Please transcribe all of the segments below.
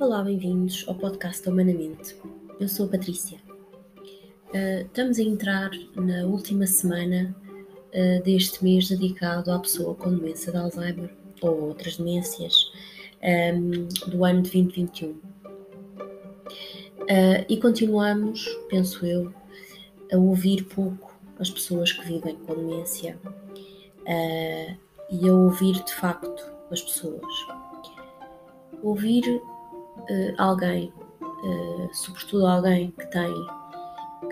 Olá, bem-vindos ao podcast Humanamente. Eu sou a Patrícia. Uh, estamos a entrar na última semana uh, deste mês dedicado à pessoa com doença de Alzheimer ou outras demências um, do ano de 2021. Uh, e continuamos, penso eu, a ouvir pouco as pessoas que vivem com demência e a ouvir de facto as pessoas. Ouvir uh, alguém, uh, sobretudo alguém que tem,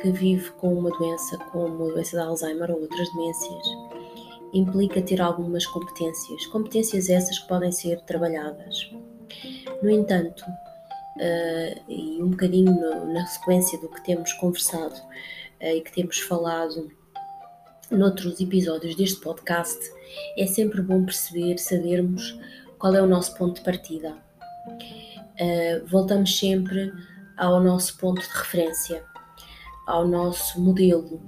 que vive com uma doença como a doença de Alzheimer ou outras demências, implica ter algumas competências, competências essas que podem ser trabalhadas. No entanto, uh, e um bocadinho no, na sequência do que temos conversado e que temos falado noutros episódios deste podcast, é sempre bom perceber, sabermos qual é o nosso ponto de partida uh, voltamos sempre ao nosso ponto de referência, ao nosso modelo,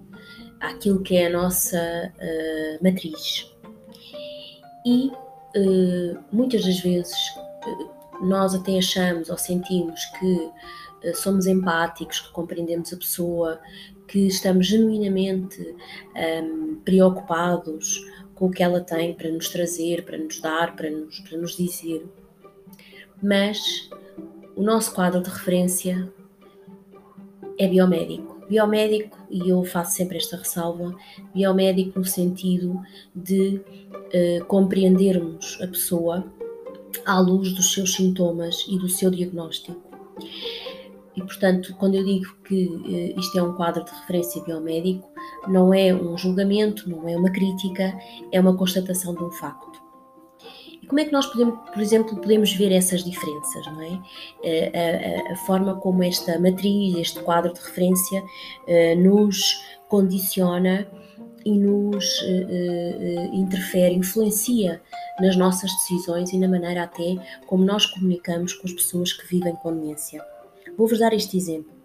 àquilo que é a nossa uh, matriz. E uh, muitas das vezes nós até achamos ou sentimos que somos empáticos, que compreendemos a pessoa, que estamos genuinamente um, ehm, preocupados com o que ela tem para nos trazer, para nos dar, para nos, para nos dizer. Mas o nosso quadro de referência é biomédico. Biomédico, e eu faço sempre esta ressalva, biomédico no sentido de uh, compreendermos a pessoa à luz dos seus sintomas e do seu diagnóstico. E, portanto, quando eu digo que uh, isto é um quadro de referência biomédico, não é um julgamento, não é uma crítica, é uma constatação de um facto como é que nós podemos, por exemplo, podemos ver essas diferenças, não é? Eh, a, a, a forma como esta matriz, este quadro de referência eh, nos condiciona e nos uh, interfere, influencia nas nossas decisões e na maneira até como nós comunicamos com as pessoas que vivem com demência. Vou-vos dar este exemplo.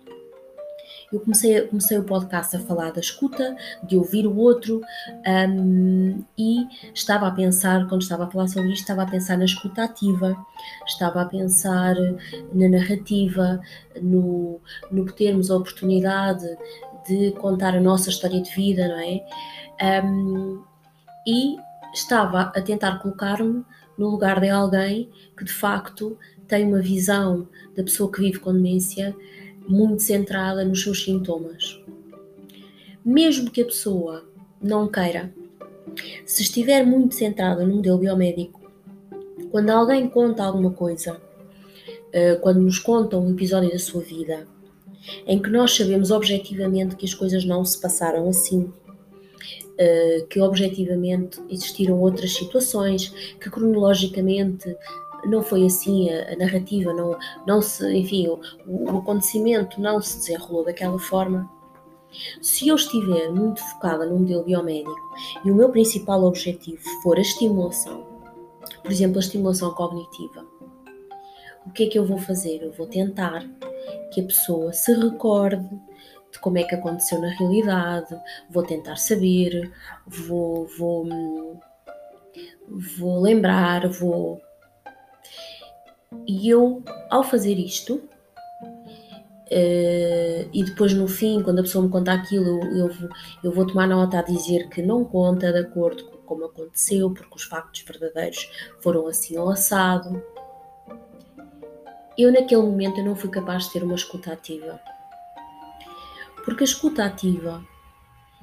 Eu comecei, comecei o podcast a falar da escuta, de ouvir o outro, um, e estava a pensar, quando estava a falar sobre isto, estava a pensar na escuta ativa, estava a pensar na narrativa, no, no termos a oportunidade de contar a nossa história de vida, não é? Um, e estava a tentar colocar-me no lugar de alguém que de facto tem uma visão da pessoa que vive com demência muito centrada nos seus sintomas. Mesmo que a pessoa não queira, se estiver muito centrada no modelo biomédico, quando alguém conta alguma coisa, eh, quando nos conta um episódio da sua vida, em que nós sabemos objetivamente que as coisas não se passaram assim, eh, que objetivamente existiram outras situações, que cronologicamente não foi assim, a, a narrativa não, não se, enfim, o, o acontecimento não se desenrolou daquela forma. Se eu estiver muito focada no modelo biomédico e o meu principal objetivo for a estimulação, por exemplo, a estimulação cognitiva, o que é que eu vou fazer? Eu vou tentar que a pessoa se recorde de como é que aconteceu na realidade, vou tentar saber, vou, vou, hum, vou lembrar, vou e eu, ao fazer isto, Uh, e depois no fim, quando a pessoa me conta aquilo, eu, eu, eu, vou tomar nota a dizer que não conta de acordo com como aconteceu, porque os factos verdadeiros foram assim assado. Eu naquele momento eu não fui capaz de ter uma escuta ativa. Porque a escuta ativa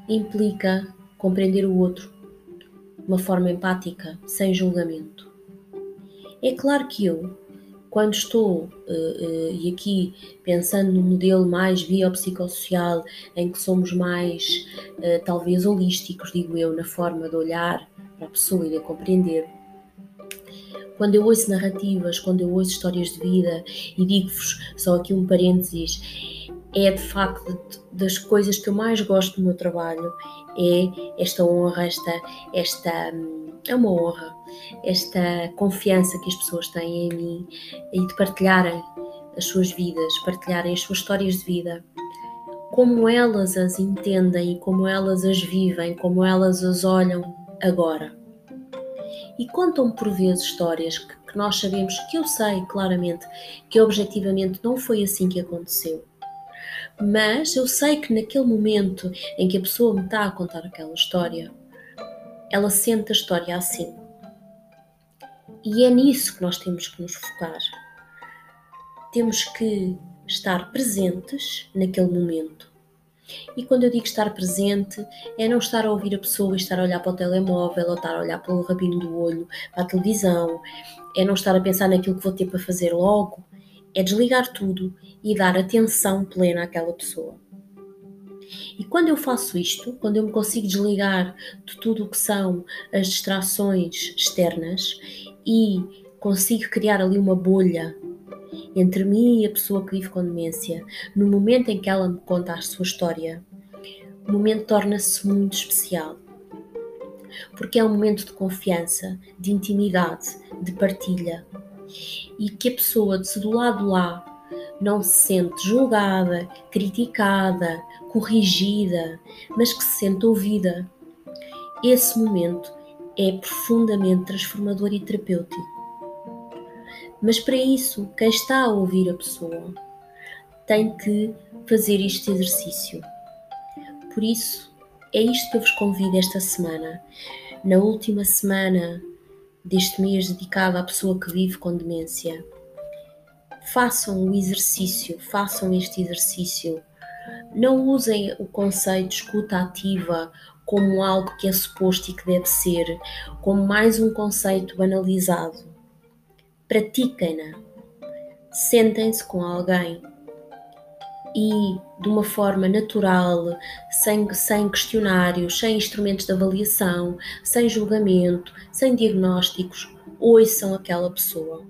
implica compreender o outro de uma forma empática, sem julgamento. É claro que eu, quando estou, uh, uh, e aqui pensando no modelo mais biopsicossocial, em que somos mais, uh, talvez, holísticos, digo eu, na forma de olhar para a pessoa e de a compreender, quando eu ouço narrativas, quando eu ouço histórias de vida, e digo-vos só aqui um parênteses, é de facto das coisas que eu mais gosto do meu trabalho, é esta honra, esta, esta é uma honra esta confiança que as pessoas têm em mim e de partilharem as suas vidas, partilharem as suas histórias de vida, como elas as entendem como elas as vivem, como elas as olham agora. E contam por vezes histórias que, que nós sabemos, que eu sei claramente, que objetivamente não foi assim que aconteceu. Mas eu sei que naquele momento em que a pessoa me está a contar aquela história, ela sente a história assim. E é nisso que nós temos que nos focar. Temos que estar presentes naquele momento. E quando eu digo estar presente, é não estar a ouvir a pessoa e estar a olhar para o telemóvel ou estar a olhar pelo rabinho do olho para a televisão, é não estar a pensar naquilo que vou ter para fazer logo, é desligar tudo e dar atenção plena àquela pessoa. E quando eu faço isto, quando eu me consigo desligar de tudo o que são as distrações externas e consigo criar ali uma bolha entre mim e a pessoa que vive com demência, no momento em que ela me conta a sua história, o momento torna-se muito especial. Porque é um momento de confiança, de intimidade, de partilha. E que a pessoa, de do lado lá, não se sente julgada, criticada, corrigida, mas que se sente ouvida. Esse momento é profundamente transformador e terapêutico. Mas para isso, quem está a ouvir a pessoa tem que fazer este exercício. Por isso, é isto que eu vos convido esta semana. Na última semana deste mês dedicado à pessoa que vive com demência, façam o exercício, façam este exercício. Não usem o conceito de escuta ativa como algo que é suposto e que deve ser, como mais um conceito banalizado pratiquem-na. Sentem-se com alguém e, de uma forma natural, sem, sem questionários, sem instrumentos de avaliação, sem julgamento, sem diagnósticos, ouçam aquela pessoa.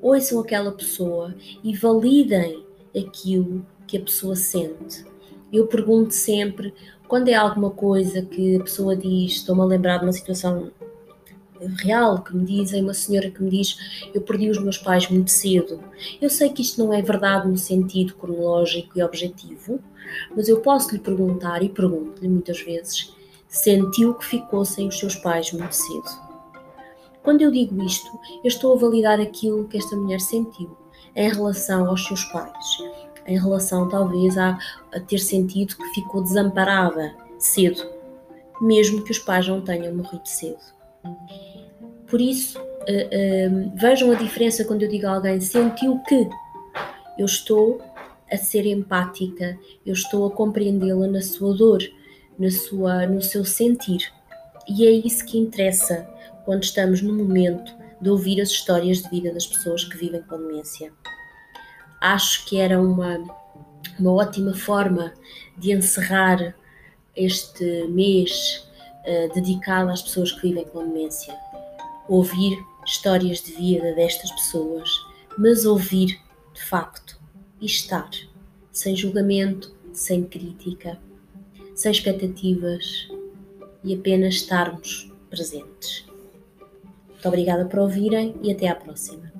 Ouçam aquela pessoa e validem aquilo que a pessoa sente. Eu pergunto sempre, quando é alguma coisa que a pessoa diz, estou-me a lembrar de uma situação real que me dizem, uma senhora que me diz eu perdi os meus pais muito cedo. Eu sei que isto não é verdade no sentido cronológico e objetivo, mas eu posso lhe perguntar e pergunto-lhe muitas vezes, sentiu que ficou sem os seus pais muito cedo. Quando eu digo isto, eu estou a validar aquilo que esta mulher sentiu em relação aos seus pais, em relação talvez a, a ter sentido que ficou desamparada cedo, mesmo que os pais não tenham morrido cedo. Por isso, uh, uh, vejam a diferença quando eu digo a alguém sentiu que eu estou a ser empática, eu estou a compreendê-la na sua dor, na sua, no seu sentir. E é isso que interessa quando estamos no momento de ouvir as histórias de vida das pessoas que vivem com demência. Acho que era uma, uma ótima forma de encerrar este mês uh, dedicado às pessoas que vivem com demência. Ouvir histórias de vida destas pessoas, mas ouvir de facto e estar, sem julgamento, sem crítica, sem expectativas e apenas estarmos presentes. Muito obrigada por ouvirem e até à próxima.